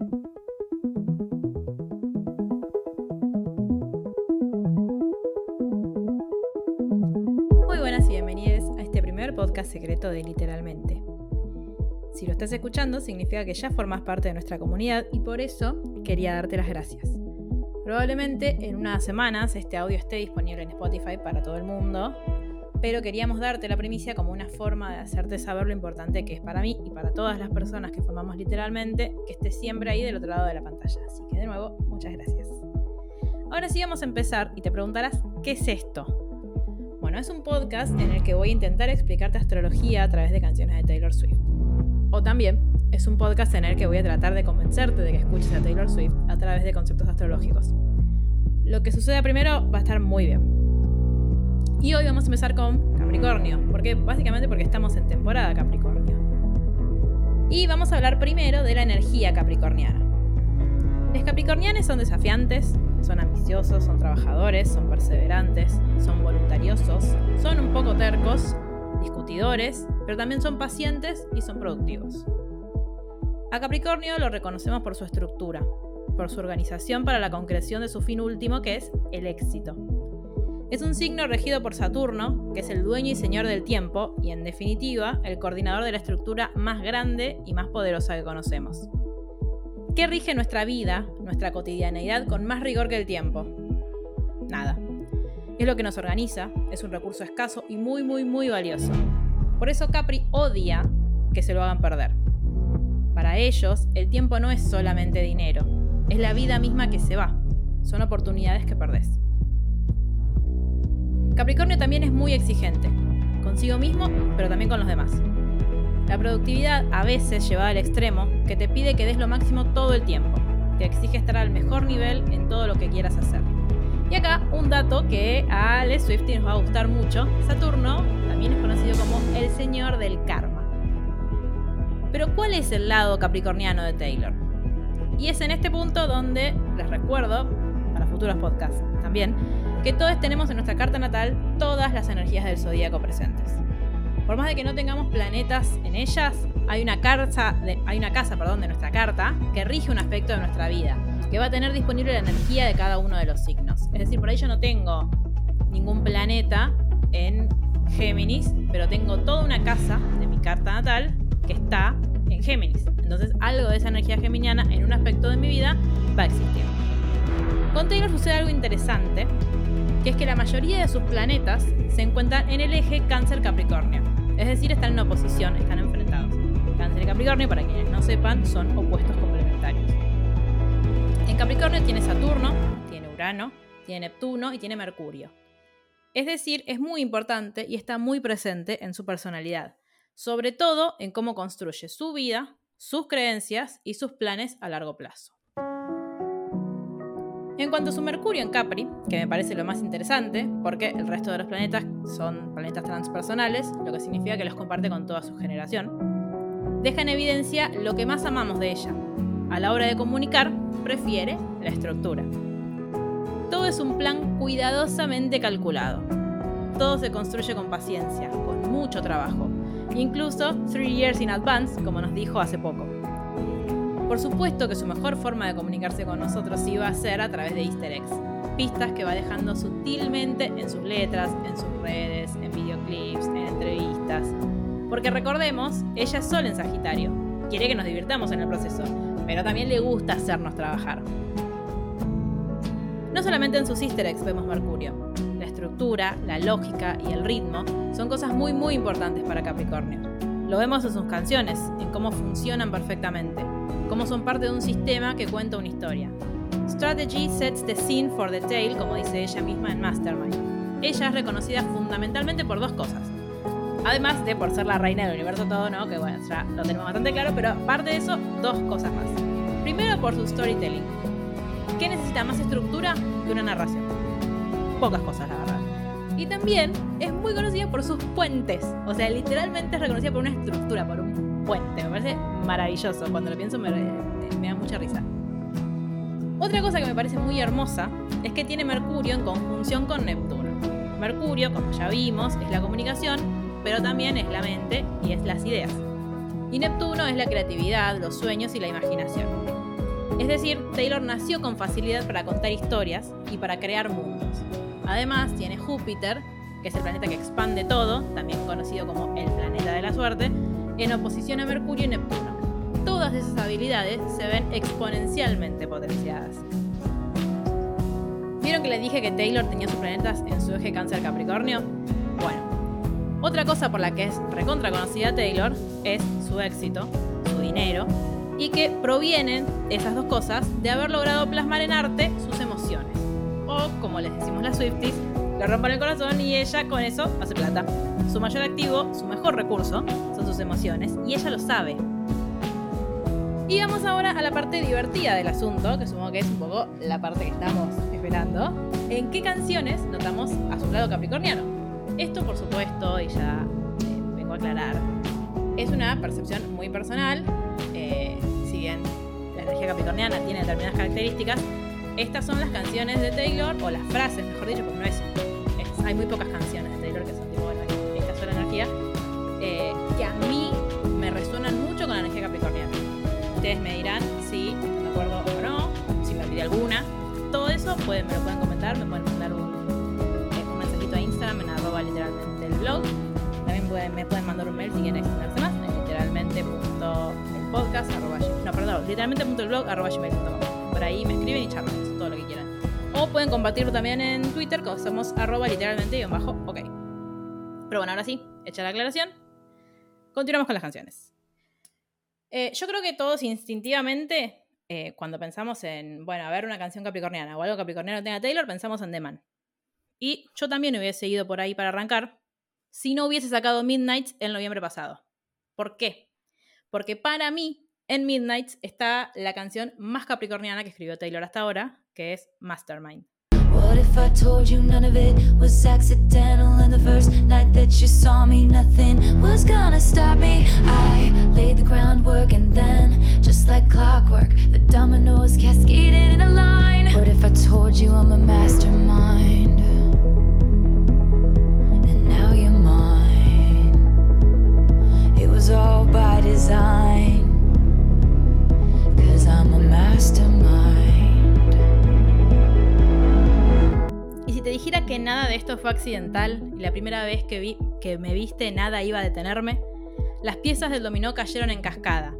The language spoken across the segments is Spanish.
Muy buenas y bienvenidos a este primer podcast secreto de Literalmente. Si lo estás escuchando, significa que ya formas parte de nuestra comunidad y por eso quería darte las gracias. Probablemente en unas semanas este audio esté disponible en Spotify para todo el mundo, pero queríamos darte la primicia como una forma de hacerte saber lo importante que es para mí y para todas las personas que formamos literalmente que esté siempre ahí del otro lado de la pantalla. Así que de nuevo, muchas gracias. Ahora sí vamos a empezar y te preguntarás, ¿qué es esto? Bueno, es un podcast en el que voy a intentar explicarte astrología a través de canciones de Taylor Swift. O también es un podcast en el que voy a tratar de convencerte de que escuches a Taylor Swift a través de conceptos astrológicos. Lo que suceda primero va a estar muy bien. Y hoy vamos a empezar con Capricornio, porque básicamente porque estamos en temporada Capricornio. Y vamos a hablar primero de la energía capricorniana. Los capricornianos son desafiantes, son ambiciosos, son trabajadores, son perseverantes, son voluntariosos, son un poco tercos, discutidores, pero también son pacientes y son productivos. A Capricornio lo reconocemos por su estructura, por su organización para la concreción de su fin último que es el éxito. Es un signo regido por Saturno, que es el dueño y señor del tiempo y en definitiva el coordinador de la estructura más grande y más poderosa que conocemos. ¿Qué rige nuestra vida, nuestra cotidianeidad con más rigor que el tiempo? Nada. Es lo que nos organiza, es un recurso escaso y muy, muy, muy valioso. Por eso Capri odia que se lo hagan perder. Para ellos, el tiempo no es solamente dinero, es la vida misma que se va, son oportunidades que perdés. Capricornio también es muy exigente, consigo mismo, pero también con los demás. La productividad a veces lleva al extremo que te pide que des lo máximo todo el tiempo, que exige estar al mejor nivel en todo lo que quieras hacer. Y acá un dato que a Ale Swifty nos va a gustar mucho. Saturno también es conocido como el señor del karma. Pero ¿cuál es el lado capricorniano de Taylor? Y es en este punto donde les recuerdo, para futuros podcasts también, que todos tenemos en nuestra carta natal todas las energías del zodíaco presentes. Por más de que no tengamos planetas en ellas, hay una, casa de, hay una casa perdón, de nuestra carta que rige un aspecto de nuestra vida, que va a tener disponible la energía de cada uno de los signos. Es decir, por ahí yo no tengo ningún planeta en Géminis, pero tengo toda una casa de mi carta natal que está en Géminis. Entonces algo de esa energía geminiana en un aspecto de mi vida va a existir. Con Taylor sucede algo interesante, que es que la mayoría de sus planetas se encuentran en el eje Cáncer-Capricornio. Es decir, están en oposición, están enfrentados. Cáncer y Capricornio, para quienes no sepan, son opuestos complementarios. En Capricornio tiene Saturno, tiene Urano, tiene Neptuno y tiene Mercurio. Es decir, es muy importante y está muy presente en su personalidad, sobre todo en cómo construye su vida, sus creencias y sus planes a largo plazo. En cuanto a su Mercurio en Capri, que me parece lo más interesante, porque el resto de los planetas son planetas transpersonales, lo que significa que los comparte con toda su generación, deja en evidencia lo que más amamos de ella. A la hora de comunicar, prefiere la estructura. Todo es un plan cuidadosamente calculado. Todo se construye con paciencia, con mucho trabajo, incluso three years in advance, como nos dijo hace poco. Por supuesto que su mejor forma de comunicarse con nosotros iba a ser a través de easter eggs, pistas que va dejando sutilmente en sus letras, en sus redes, en videoclips, en entrevistas. Porque recordemos, ella es sol en Sagitario, quiere que nos divirtamos en el proceso, pero también le gusta hacernos trabajar. No solamente en sus easter eggs vemos Mercurio, la estructura, la lógica y el ritmo son cosas muy muy importantes para Capricornio. Lo vemos en sus canciones, en cómo funcionan perfectamente, cómo son parte de un sistema que cuenta una historia. Strategy sets the scene for the tale, como dice ella misma en Mastermind. Ella es reconocida fundamentalmente por dos cosas. Además de por ser la reina del universo todo, ¿no? Que bueno, ya lo tenemos bastante claro, pero aparte de eso, dos cosas más. Primero por su storytelling. ¿Qué necesita más estructura que una narración? Pocas cosas, la verdad. Y también es muy conocida por sus puentes. O sea, literalmente es reconocida por una estructura, por un puente. Me parece maravilloso. Cuando lo pienso me, me da mucha risa. Otra cosa que me parece muy hermosa es que tiene Mercurio en conjunción con Neptuno. Mercurio, como ya vimos, es la comunicación, pero también es la mente y es las ideas. Y Neptuno es la creatividad, los sueños y la imaginación. decir, Taylor nació con facilidad para contar historias y para crear mundos. Además, tiene Júpiter, que es el planeta que expande todo, también conocido como el planeta de la suerte, en oposición a Mercurio y Neptuno. Todas esas habilidades se ven exponencialmente potenciadas. ¿Vieron que le dije que Taylor tenía sus planetas en su eje cáncer Capricornio? Bueno, otra cosa por la que es recontra conocida Taylor es su éxito, su dinero, y que provienen esas dos cosas de haber logrado plasmar en arte sus emociones. O, como les decimos las Swifties, le rompan el corazón y ella con eso hace plata. Su mayor activo, su mejor recurso, emociones, y ella lo sabe. Y vamos ahora a la parte divertida del asunto, que supongo que es un poco la parte que estamos esperando. ¿En qué canciones notamos a su lado capricorniano? Esto, por supuesto, y ya eh, vengo a aclarar, es una percepción muy personal. Eh, si bien la energía capricorniana tiene determinadas características, estas son las canciones de Taylor, o las frases, mejor dicho, porque no es. hay muy pocas canciones Me dirán si de acuerdo o no, si me olvidé alguna. Todo eso pueden, me lo pueden comentar, me pueden mandar un, eh, un mensajito a Instagram en arroba literalmente el blog. También pueden, me pueden mandar un mail si quieren extenderse más en literalmente.elpodcast arroba no, perdón, literalmente.elblog arroba gmail.com. Por ahí me escriben y charlamos todo lo que quieran. O pueden compartirlo también en Twitter, que somos arroba literalmente bajo, ok. Pero bueno, ahora sí, hecha la aclaración, continuamos con las canciones. Eh, yo creo que todos instintivamente, eh, cuando pensamos en, bueno, a ver una canción capricorniana o algo capricorniano tenga Taylor, pensamos en The Man. Y yo también hubiese ido por ahí para arrancar si no hubiese sacado Midnight el noviembre pasado. ¿Por qué? Porque para mí, en Midnight está la canción más capricorniana que escribió Taylor hasta ahora, que es Mastermind. What if I told you none of it was accidental? And the first night that you saw me Nothing was gonna stop me. I laid the groundwork and then Just like clockwork The dominoes cascaded in a line. What if I told you I'm a mastermind que nada de esto fue accidental y la primera vez que, vi, que me viste nada iba a detenerme, las piezas del dominó cayeron en cascada.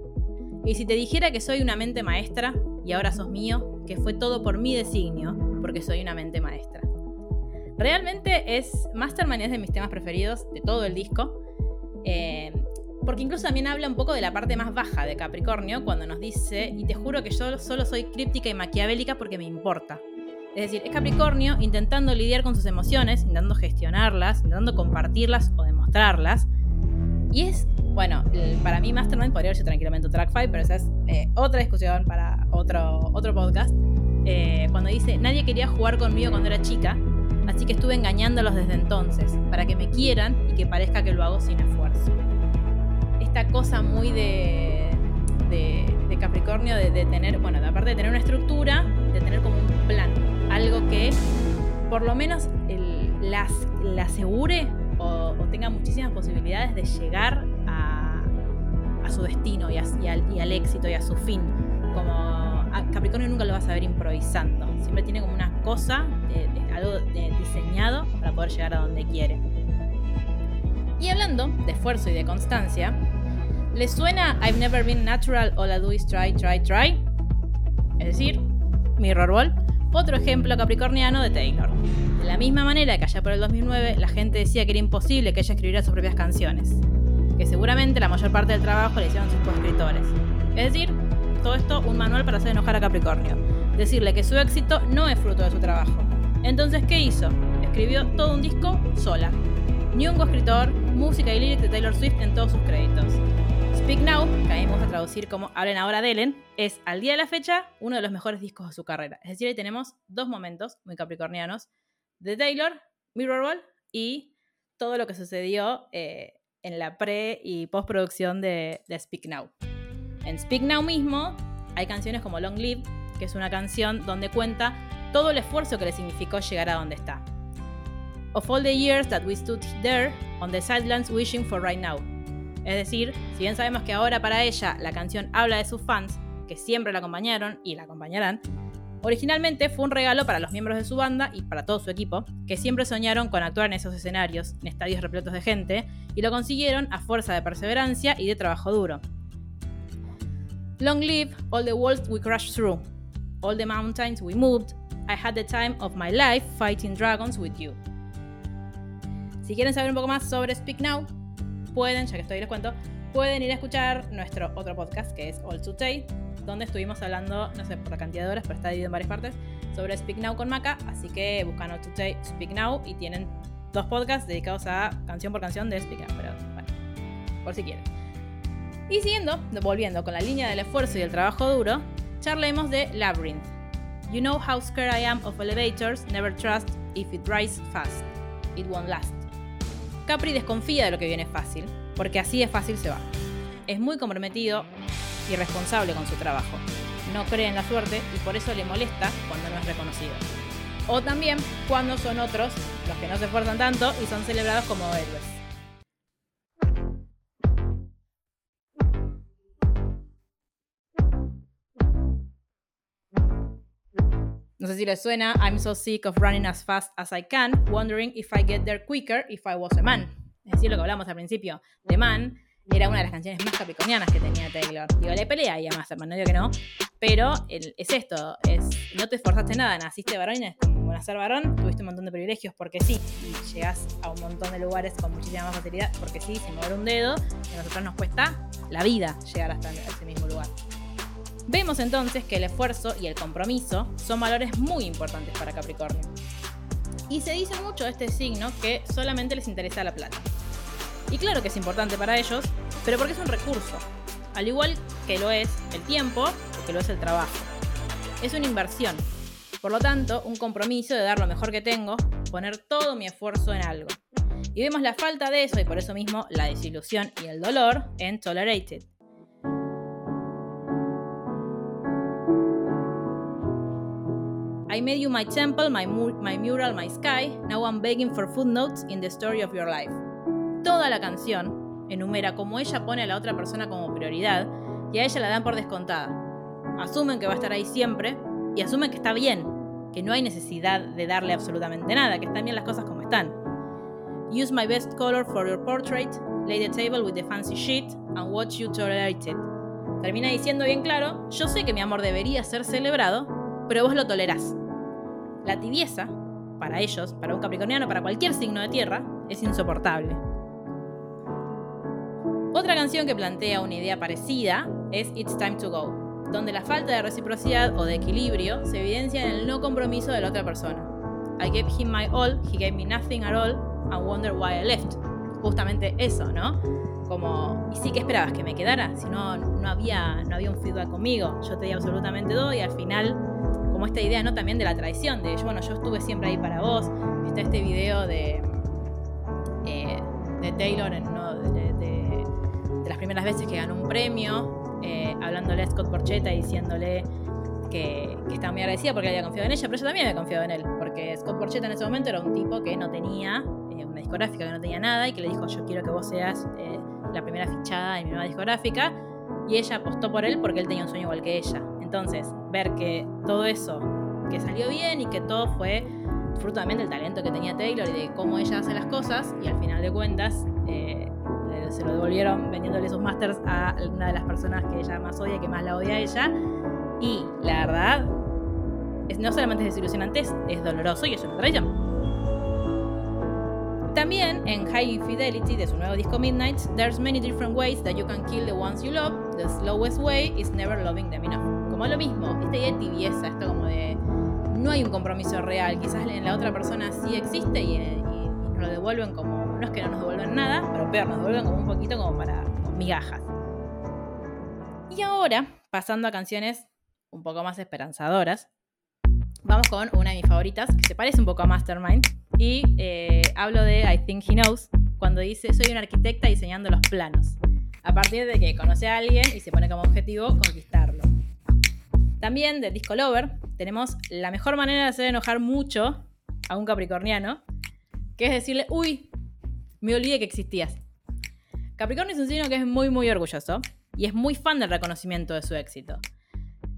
Y si te dijera que soy una mente maestra y ahora sos mío, que fue todo por mi designio, porque soy una mente maestra. Realmente es Mastermind es de mis temas preferidos de todo el disco. Eh, porque incluso también habla un poco de la parte más baja de Capricornio cuando nos dice, y te juro que yo solo soy críptica y maquiavélica porque me importa. Es decir, es Capricornio intentando lidiar con sus emociones, intentando gestionarlas, intentando compartirlas o demostrarlas. Y es, bueno, para mí Mastermind podría sido tranquilamente un track 5, pero esa es eh, otra discusión para otro, otro podcast. Eh, cuando dice, nadie quería jugar conmigo cuando era chica, así que estuve engañándolos desde entonces, para que me quieran y que parezca que lo hago sin esfuerzo. Esta cosa muy de, de, Capricornio de, de tener, bueno, aparte de tener una estructura, de tener como un plan algo que por lo menos la asegure o, tenga muchísimas posibilidades de llegar a, su destino y, al, éxito y a su fin. Como Capricornio nunca lo vas a ver improvisando, siempre tiene como una cosa, algo diseñado para poder llegar a donde quiere. Y hablando de esfuerzo y de constancia, ¿le suena I've never been natural all I do is try, try, try? Es decir, Mirror Ball otro ejemplo capricorniano de Taylor. De la misma manera que allá por el 2009 la gente decía que era imposible que ella escribiera sus propias canciones, que seguramente la mayor parte del trabajo le hicieron sus coescritores. Es decir, todo esto un manual para hacer enojar a Capricornio, decirle que su éxito no es fruto de su trabajo. Entonces, ¿qué hizo? Escribió todo un disco sola. Ni un coescritor, música y lyrics de Taylor Swift en todos sus créditos. Speak Now, que ahí vamos a traducir como Hablen ahora de Ellen, es al día de la fecha uno de los mejores discos de su carrera. Es decir, ahí tenemos dos momentos muy capricornianos de Taylor, Mirrorball y todo lo que sucedió eh, en la pre y postproducción de, de Speak Now. En Speak Now mismo hay canciones como Long Live, que es una canción donde cuenta todo el esfuerzo que le significó llegar a donde está. Of all the years that we stood there on the sidelines wishing for right now, es decir, si bien sabemos que ahora para ella la canción habla de sus fans, que siempre la acompañaron y la acompañarán, Originalmente fue un regalo para los miembros de su banda y para todo su equipo, que siempre soñaron con actuar en esos escenarios, en estadios repletos de gente, y lo consiguieron a fuerza de perseverancia y de trabajo duro. Long live all the walls we crashed through, all the mountains we moved, I had the time of my life fighting dragons with you. Si quieren saber un poco más sobre Speak Now, pueden, ya que estoy les cuento, pueden ir a escuchar nuestro otro podcast que es All Today, donde estuvimos hablando, no sé por la cantidad de horas, pero está dividido en varias partes, sobre Speak Now con Maca. Así que buscan All Today Speak Now y tienen dos podcasts dedicados a canción por canción de Speak Now, pero bueno, por si quieren. Y siguiendo, volviendo con la línea del esfuerzo y el trabajo duro, charlemos de Labyrinth. You know how scared I am of elevators, never trust if it rises fast. It won't last. Capri desconfía de lo que viene fácil, porque así de fácil se va. Es muy comprometido y responsable con su trabajo. No cree en la suerte y por eso le molesta cuando no es reconocido. O también cuando son otros los que no se esfuerzan tanto y son celebrados como héroes. No sé si les suena, I'm so sick of running as fast as I can, wondering if I get there quicker if I was a man. Es decir, lo que hablamos al principio. The Man era una de las canciones más capricornianas que tenía Taylor. Digo, le pelea y a Masterman, no digo que no. Pero es esto, es no te esforzaste nada, naciste varón y como nacer varón, tuviste un montón de privilegios porque sí, y llegas a un montón de lugares con muchísima más facilidad porque sí, sin mover un dedo, y a nosotros nos cuesta la vida llegar hasta ese mismo lugar. Vemos entonces que el esfuerzo y el compromiso son valores muy importantes para Capricornio. Y se dice mucho de este signo que solamente les interesa la plata. Y claro que es importante para ellos, pero porque es un recurso, al igual que lo es el tiempo o que lo es el trabajo. Es una inversión, por lo tanto, un compromiso de dar lo mejor que tengo, poner todo mi esfuerzo en algo. Y vemos la falta de eso y por eso mismo la desilusión y el dolor en Tolerated. I made you my temple, my, my mural, my sky. Now I'm begging for footnotes in the story of your life. Toda la canción enumera cómo ella pone a la otra persona como prioridad y a ella la dan por descontada. Asumen que va a estar ahí siempre y asumen que está bien, que no hay necesidad de darle absolutamente nada, que están bien las cosas como están. Use my best color for your portrait, lay the table with the fancy sheet and watch you tolerate it. Termina diciendo bien claro, yo sé que mi amor debería ser celebrado, pero vos lo tolerás. La tibieza, para ellos, para un capricorniano, para cualquier signo de tierra, es insoportable. Otra canción que plantea una idea parecida es It's Time to Go, donde la falta de reciprocidad o de equilibrio se evidencia en el no compromiso de la otra persona. I gave him my all, he gave me nothing at all, and wonder why I left. Justamente eso, ¿no? Como, ¿y sí que esperabas que me quedara? Si no, no había, no había un feedback conmigo. Yo te di absolutamente todo y al final como esta idea, ¿no? También de la traición, de, bueno, yo estuve siempre ahí para vos. Está este video de, eh, de Taylor, ¿no? de, las primeras veces que ganó un premio, eh, hablándole a Scott Porchetta y diciéndole que, estaba muy agradecida porque había confiado en ella, pero yo también había confiado en él, porque Scott Porchetta en ese momento era un tipo que no tenía eh, una discográfica, que no tenía nada y que le dijo, yo quiero que vos seas la primera fichada en mi nueva discográfica. Y ella apostó por él porque él tenía un sueño igual que ella. Entonces, ver que todo eso, que salió bien y que todo fue fruto también del talento que tenía Taylor y de cómo ella hace las cosas, y al final de cuentas eh, se lo devolvieron vendiéndole sus masters a una de las personas que ella más odia y que más la odia a ella. Y la verdad, es, no solamente es desilusionante, es, doloroso y es una traición. También en High Fidelity de su nuevo disco Midnight, there's many different ways that you can kill the ones you love. The slowest way is never loving them enough como lo mismo, esta idea de tibieza, esto como de no hay un compromiso real, quizás en la otra persona sí existe y, nos lo devuelven como, no es que no nos devuelven nada, pero peor, nos devuelven como un poquito como para migajas. Y ahora, pasando a canciones un poco más esperanzadoras, vamos con una de mis favoritas, que se parece un poco a Mastermind, y eh, hablo de I Think He Knows, cuando dice, soy una arquitecta diseñando los planos, a partir de que conoce a alguien y se pone como objetivo conquistarlo. También de Disco Lover tenemos la mejor manera de hacer enojar mucho a un capricorniano, que es decirle, uy, me olvidé que existías. Capricornio es un signo que es muy, muy orgulloso y es muy fan del reconocimiento de su éxito.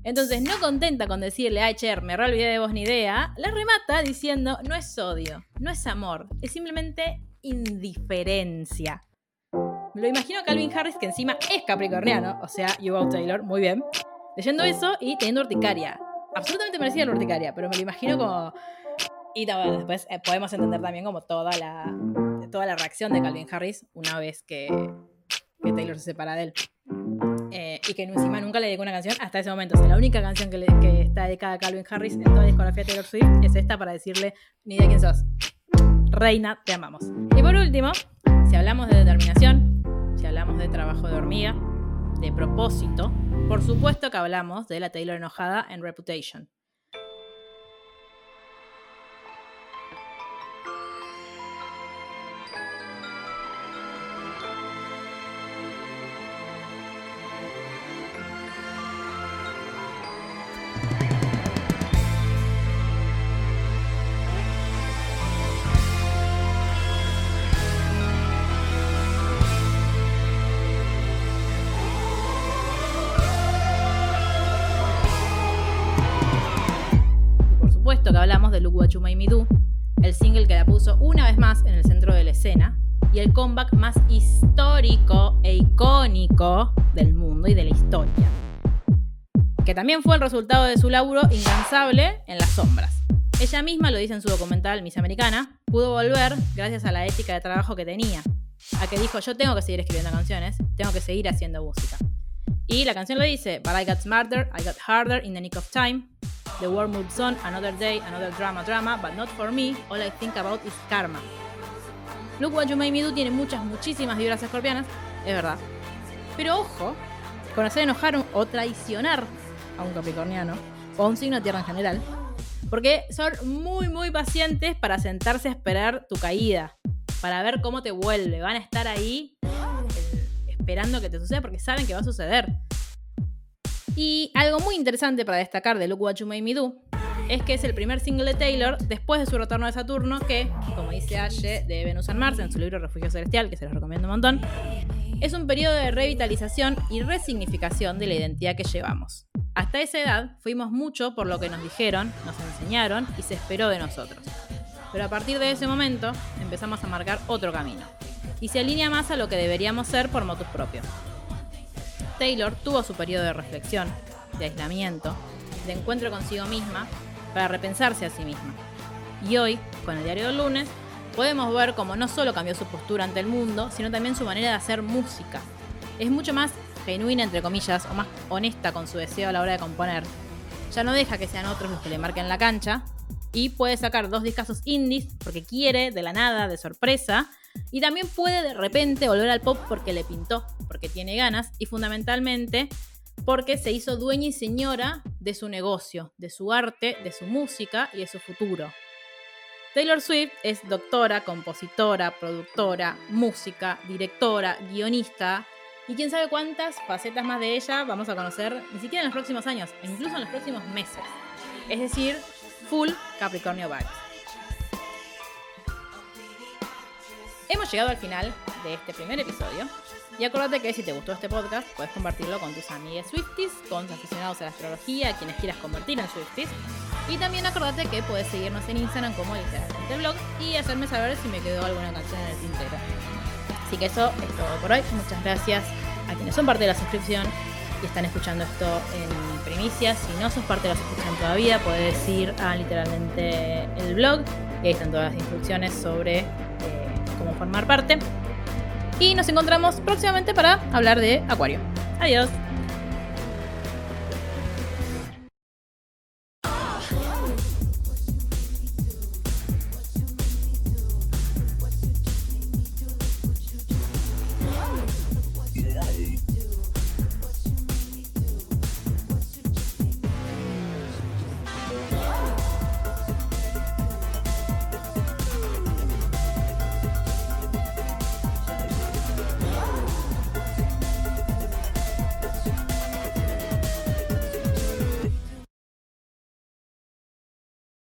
Entonces, no contenta con decirle, ay, Cher, me re olvidé de vos ni idea, la remata diciendo, no es odio, no es amor, es simplemente indiferencia. Me lo imagino a Calvin Harris, que encima es capricorniano, o sea, Hugo Taylor, muy bien, leyendo eso y teniendo urticaria. Absolutamente merecida la urticaria, pero me lo imagino como... Y después eh, podemos entender también como toda la, toda la reacción de Calvin Harris una vez que, que Taylor se separa de él. Y que encima nunca le dedicó una canción hasta ese momento. O sea, la única canción que, está dedicada a Calvin Harris en toda la discografía de Taylor Swift es esta para decirle, ni de quién sos. Reina, te amamos. Y por último, si hablamos de determinación, si hablamos de trabajo de hormiga, de propósito, por supuesto que hablamos de la Taylor enojada en Reputation. Hablamos de Look What You Made Me Do, el single que la puso una vez más en el centro de la escena y el comeback más histórico e icónico del mundo y de la historia. Que también fue el resultado de su laburo incansable en las sombras. Ella misma lo dice en su documental Miss Americana, pudo volver gracias a la ética de trabajo que tenía, a que dijo yo tengo que seguir escribiendo canciones, tengo que seguir haciendo música. Y la canción lo dice, But I got smarter, I got harder in the nick of time, The world moves on, another day, another drama, drama, but not for me. All I think about is karma. Look What You Made Me Do tiene muchas, muchísimas vibras escorpianas, es verdad. Pero ojo, con hacer enojar o traicionar a un capricorniano, o a un signo de tierra en general, porque son muy, muy pacientes para sentarse a esperar tu caída, para ver cómo te vuelve. Van a estar ahí eh, esperando que te suceda porque saben que va a suceder. Y algo muy interesante para destacar de Look What You Made Me Do es que es el primer single de Taylor después de su retorno de Saturno que, como dice Ashe de Venus and Mars en su libro Refugio Celestial, que se los recomiendo un montón, es un periodo de revitalización y resignificación de la identidad que llevamos. Hasta esa edad fuimos mucho por lo que nos dijeron, nos enseñaron y se esperó de nosotros. Pero a partir de ese momento empezamos a marcar otro camino. Y se alinea más a lo que deberíamos ser por motus propios. Taylor tuvo su periodo de reflexión, de aislamiento, de encuentro consigo misma, para repensarse a sí misma. Y hoy, con el diario del lunes, podemos ver cómo no solo cambió su postura ante el mundo, sino también su manera de hacer música. Es mucho más genuina, entre comillas, o más honesta con su deseo a la hora de componer. Ya no deja que sean otros los que le marquen la cancha, y puede sacar dos discos indies porque quiere, de la nada, de sorpresa, y también puede de repente volver al pop porque le pintó, porque tiene ganas y fundamentalmente porque se hizo dueña y señora de su negocio, de su arte, de su música y de su futuro. Taylor Swift es doctora, compositora, productora, música, directora, guionista y quién sabe cuántas facetas más de ella vamos a conocer ni siquiera en los próximos años, e incluso en los próximos meses. Es decir, full Capricornio vibes. Hemos llegado al final de este primer episodio. Y acuérdate que si te gustó este podcast, puedes compartirlo con tus amigas Swifties, con tus aficionados a la astrología, quienes quieras convertir en Swifties. Y también acuérdate que puedes seguirnos en Instagram como literalmente blog y hacerme saber si me quedó alguna canción en el tintero. Así que eso es todo por hoy. Muchas gracias a quienes son parte de la suscripción y están escuchando esto en primicia. Si no sos parte de la suscripción todavía, puedes ir a literalmente el blog y ahí están todas las instrucciones sobre formar parte. Y nos encontramos próximamente para hablar de Acuario. Adiós.